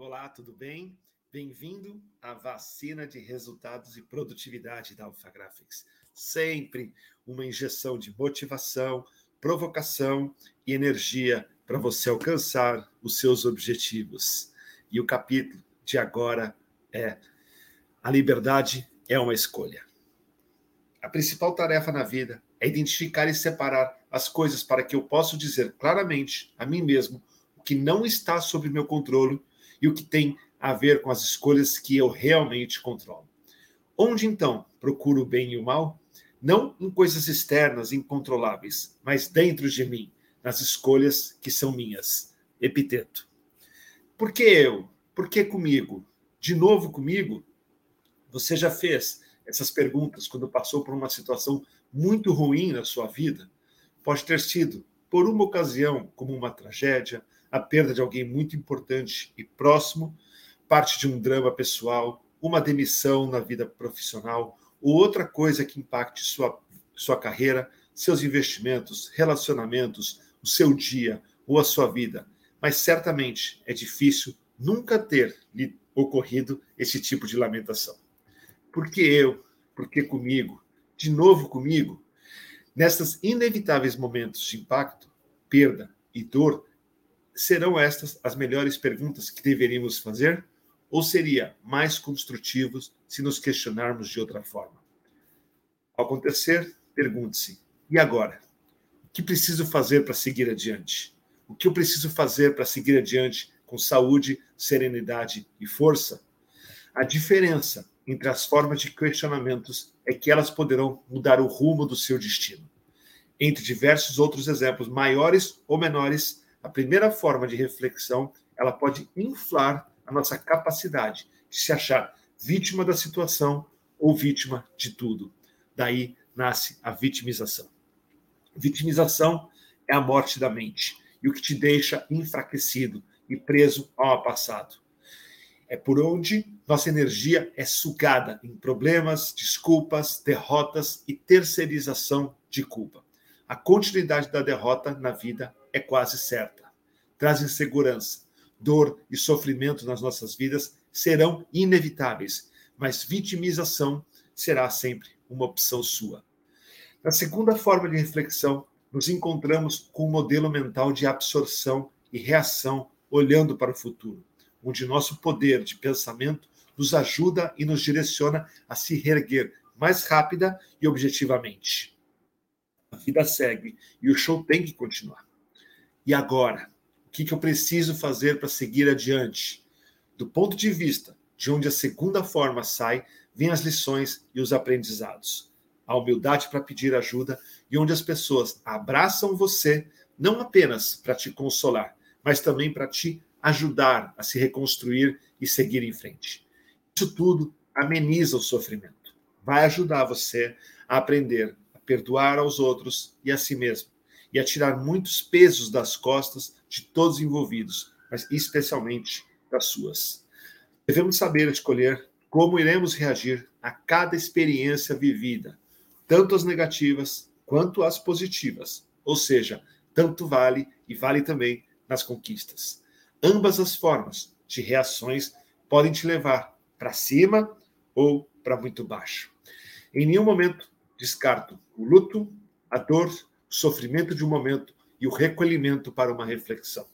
Olá, tudo bem? Bem-vindo à vacina de resultados e produtividade da Alpha Graphics. Sempre uma injeção de motivação, provocação e energia para você alcançar os seus objetivos. E o capítulo de agora é A liberdade é uma escolha. A principal tarefa na vida é identificar e separar as coisas para que eu possa dizer claramente a mim mesmo o que não está sob meu controle e o que tem a ver com as escolhas que eu realmente controlo. Onde então procuro o bem e o mal? Não em coisas externas incontroláveis, mas dentro de mim, nas escolhas que são minhas. Epiteto. Por que eu? Por que comigo? De novo comigo? Você já fez essas perguntas quando passou por uma situação muito ruim na sua vida? Pode ter sido por uma ocasião, como uma tragédia, a perda de alguém muito importante e próximo, parte de um drama pessoal, uma demissão na vida profissional ou outra coisa que impacte sua, sua carreira, seus investimentos, relacionamentos, o seu dia ou a sua vida. Mas certamente é difícil nunca ter lhe ocorrido esse tipo de lamentação. Por que eu? Por que comigo? De novo comigo? Nesses inevitáveis momentos de impacto, perda e dor, serão estas as melhores perguntas que deveríamos fazer? Ou seria mais construtivos se nos questionarmos de outra forma? Ao acontecer, pergunte-se: e agora? O que preciso fazer para seguir adiante? O que eu preciso fazer para seguir adiante com saúde, serenidade e força? A diferença entre as formas de questionamentos é que elas poderão mudar o rumo do seu destino. Entre diversos outros exemplos maiores ou menores, a primeira forma de reflexão, ela pode inflar a nossa capacidade de se achar vítima da situação ou vítima de tudo. Daí nasce a vitimização. Vitimização é a morte da mente e o que te deixa enfraquecido e preso ao passado. É por onde nossa energia é sugada em problemas, desculpas, derrotas e terceirização de culpa. A continuidade da derrota na vida é quase certa. Traz insegurança, dor e sofrimento nas nossas vidas serão inevitáveis, mas vitimização será sempre uma opção sua. Na segunda forma de reflexão, nos encontramos com um modelo mental de absorção e reação olhando para o futuro, onde nosso poder de pensamento nos ajuda e nos direciona a se reerguer mais rápida e objetivamente. A vida segue e o show tem que continuar. E agora? O que, que eu preciso fazer para seguir adiante? Do ponto de vista de onde a segunda forma sai, vêm as lições e os aprendizados. A humildade para pedir ajuda e onde as pessoas abraçam você, não apenas para te consolar, mas também para te ajudar a se reconstruir e seguir em frente. Isso tudo ameniza o sofrimento. Vai ajudar você a aprender a perdoar aos outros e a si mesmo e a tirar muitos pesos das costas de todos os envolvidos, mas especialmente das suas. Devemos saber escolher como iremos reagir a cada experiência vivida, tanto as negativas quanto as positivas, ou seja, tanto vale e vale também nas conquistas. Ambas as formas de reações podem te levar para cima ou para muito baixo. Em nenhum momento descarto o luto, a dor sofrimento de um momento e o recolhimento para uma reflexão.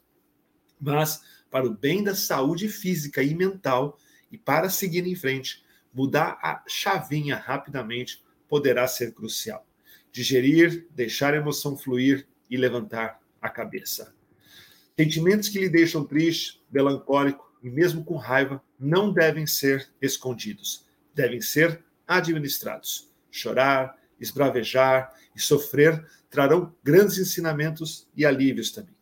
Mas, para o bem da saúde física e mental, e para seguir em frente, mudar a chavinha rapidamente poderá ser crucial. Digerir, deixar a emoção fluir e levantar a cabeça. Sentimentos que lhe deixam triste, melancólico e mesmo com raiva não devem ser escondidos, devem ser administrados. Chorar, esbravejar e sofrer trarão grandes ensinamentos e alívios também.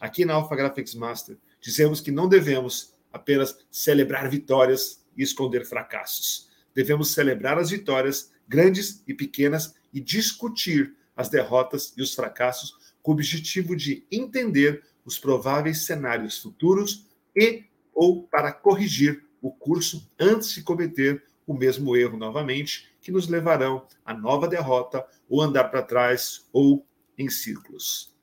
Aqui na Alpha Graphics Master, dizemos que não devemos apenas celebrar vitórias e esconder fracassos. Devemos celebrar as vitórias, grandes e pequenas, e discutir as derrotas e os fracassos com o objetivo de entender os prováveis cenários futuros e ou para corrigir o curso antes de cometer o mesmo erro novamente, que nos levarão a nova derrota ou andar para trás ou em círculos.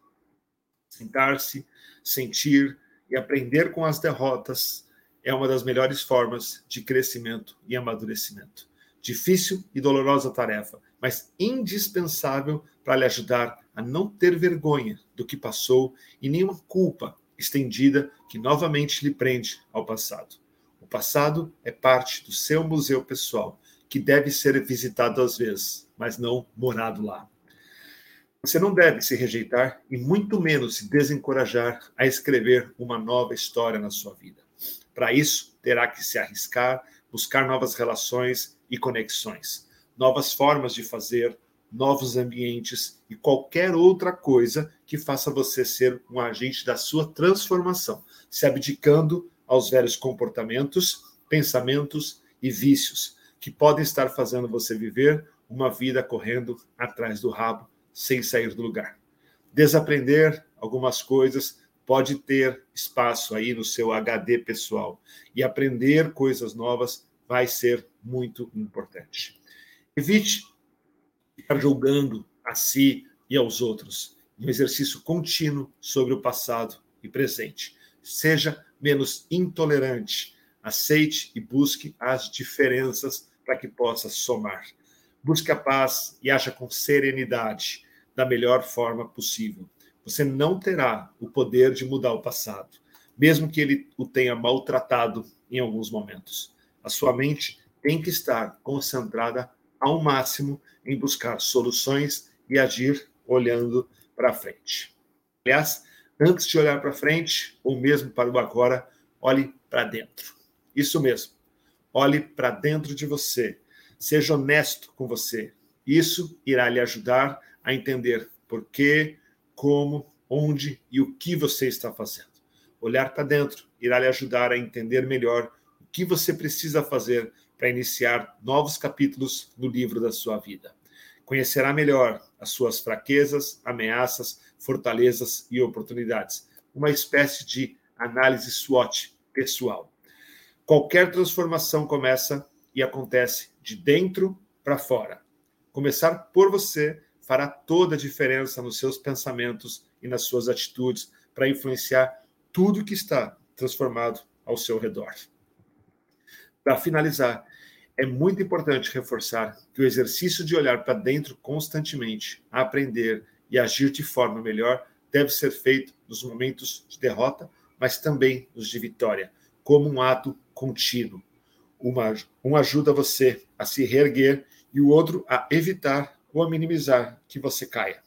Sentar-se, sentir e aprender com as derrotas é uma das melhores formas de crescimento e amadurecimento. Difícil e dolorosa tarefa, mas indispensável para lhe ajudar a não ter vergonha do que passou e nenhuma culpa estendida que novamente lhe prende ao passado. O passado é parte do seu museu pessoal, que deve ser visitado às vezes, mas não morado lá. Você não deve se rejeitar e muito menos se desencorajar a escrever uma nova história na sua vida. Para isso, terá que se arriscar, buscar novas relações e conexões, novas formas de fazer, novos ambientes e qualquer outra coisa que faça você ser um agente da sua transformação, se abdicando aos velhos comportamentos, pensamentos e vícios que podem estar fazendo você viver uma vida correndo atrás do rabo sem sair do lugar. Desaprender algumas coisas pode ter espaço aí no seu HD pessoal e aprender coisas novas vai ser muito importante. Evite ficar julgando a si e aos outros. Um exercício contínuo sobre o passado e presente. Seja menos intolerante. Aceite e busque as diferenças para que possa somar. Busque a paz e haja com serenidade, da melhor forma possível. Você não terá o poder de mudar o passado, mesmo que ele o tenha maltratado em alguns momentos. A sua mente tem que estar concentrada ao máximo em buscar soluções e agir olhando para frente. Aliás, antes de olhar para frente, ou mesmo para o agora, olhe para dentro. Isso mesmo. Olhe para dentro de você. Seja honesto com você. Isso irá lhe ajudar a entender por quê, como, onde e o que você está fazendo. Olhar para dentro irá lhe ajudar a entender melhor o que você precisa fazer para iniciar novos capítulos no livro da sua vida. Conhecerá melhor as suas fraquezas, ameaças, fortalezas e oportunidades. Uma espécie de análise SWOT pessoal. Qualquer transformação começa e acontece de dentro para fora. Começar por você fará toda a diferença nos seus pensamentos e nas suas atitudes para influenciar tudo que está transformado ao seu redor. Para finalizar, é muito importante reforçar que o exercício de olhar para dentro constantemente, aprender e agir de forma melhor deve ser feito nos momentos de derrota, mas também nos de vitória, como um ato contínuo. Uma, um ajuda você a se reerguer e o outro a evitar ou a minimizar que você caia.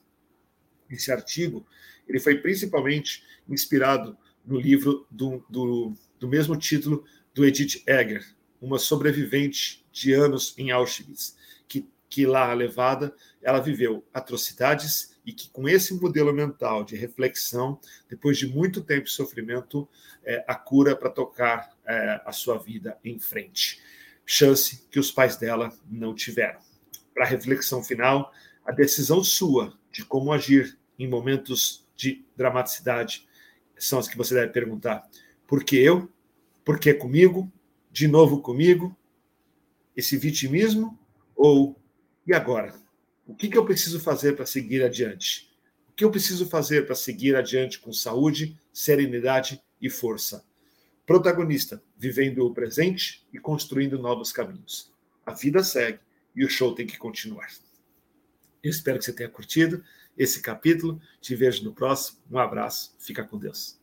Esse artigo ele foi principalmente inspirado no livro do, do, do mesmo título do Edith Egger, uma sobrevivente de anos em Auschwitz, que, que lá levada, ela viveu atrocidades e que com esse modelo mental de reflexão, depois de muito tempo de sofrimento, é, a cura para tocar é, a sua vida em frente. Chance que os pais dela não tiveram. Para a reflexão final, a decisão sua de como agir em momentos de dramaticidade são as que você deve perguntar. Por que eu? Por que comigo? de novo comigo? Esse vitimismo? Ou, e agora? O que, que eu preciso fazer para seguir adiante? O que eu preciso fazer para seguir adiante com saúde, serenidade e força? Protagonista, vivendo o presente e construindo novos caminhos. A vida segue e o show tem que continuar. Eu espero que você tenha curtido esse capítulo. Te vejo no próximo. Um abraço. Fica com Deus.